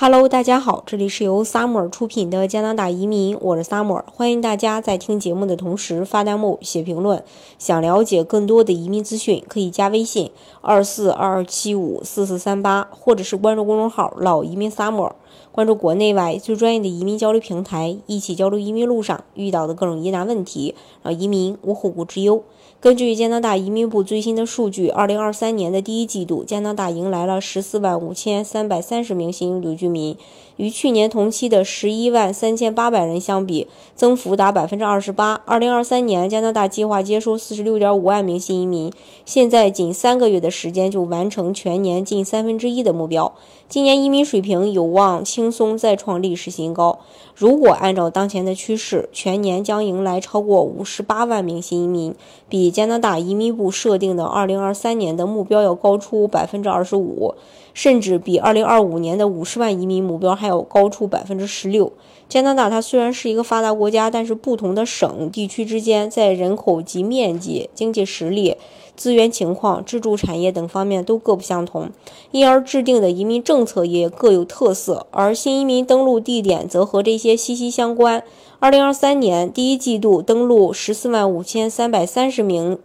Hello，大家好，这里是由 Summer 出品的加拿大移民，我是 Summer，欢迎大家在听节目的同时发弹幕、写评论。想了解更多的移民资讯，可以加微信二四二二七五四四三八，或者是关注公众号“老移民 Summer”，关注国内外最专业的移民交流平台，一起交流移民路上遇到的各种疑难问题，让移民无后顾之忧。根据加拿大移民部最新的数据，二零二三年的第一季度，加拿大迎来了十四万五千三百三十名新永居移民，与去年同期的十一万三千八百人相比，增幅达百分之二十八。二零二三年，加拿大计划接收四十六点五万名新移民，现在仅三个月的时间就完成全年近三分之一的目标。今年移民水平有望轻松再创历史新高。如果按照当前的趋势，全年将迎来超过五十八万名新移民，比加拿大移民部设定的二零二三年的目标要高出百分之二十五，甚至比二零二五年的五十万移民目标还要高出百分之十六。加拿大它虽然是一个发达国家，但是不同的省地区之间在人口及面积、经济实力。资源情况、支柱产业等方面都各不相同，因而制定的移民政策也各有特色，而新移民登陆地点则和这些息息相关。二零二三年第一季度登陆十四万五千三百三十名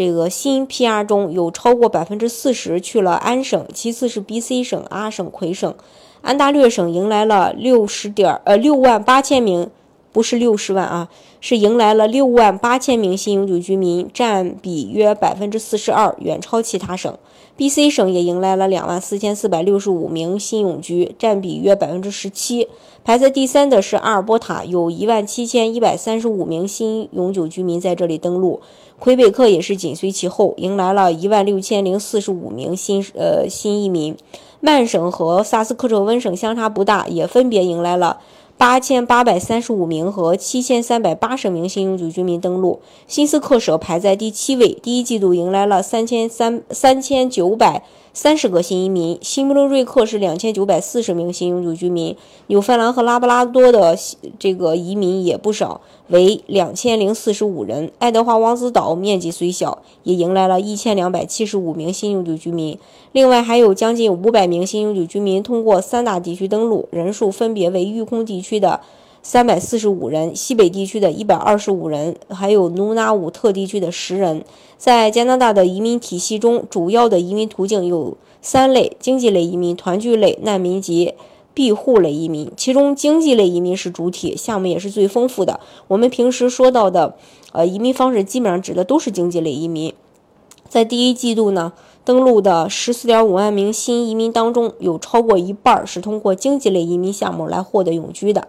这个新 PR 中有超过百分之四十去了安省，其次是 BC 省、阿省、魁省，安大略省迎来了六十点呃六万八千名。不是六十万啊，是迎来了六万八千名新永久居民，占比约百分之四十二，远超其他省。B.C 省也迎来了两万四千四百六十五名新永居，占比约百分之十七。排在第三的是阿尔伯塔，有一万七千一百三十五名新永久居民在这里登陆。魁北克也是紧随其后，迎来了一万六千零四十五名新呃新移民。曼省和萨斯克彻温省相差不大，也分别迎来了。八千八百三十五名和七千三百八十名新永久居民登陆，新斯克舍排在第七位。第一季度迎来了三千三三千九百。三十个新移民，新布伦瑞克是两千九百四十名新永久居民，纽芬兰和拉布拉多的这个移民也不少，为两千零四十五人。爱德华王子岛面积虽小，也迎来了一千两百七十五名新永久居民。另外还有将近五百名新永久居民通过三大地区登陆，人数分别为育空地区的。三百四十五人，西北地区的一百二十五人，还有努纳武特地区的十人。在加拿大的移民体系中，主要的移民途径有三类：经济类移民、团聚类难民及庇护类移民。其中，经济类移民是主体，项目也是最丰富的。我们平时说到的，呃，移民方式基本上指的都是经济类移民。在第一季度呢，登陆的十四点五万名新移民当中，有超过一半是通过经济类移民项目来获得永居的。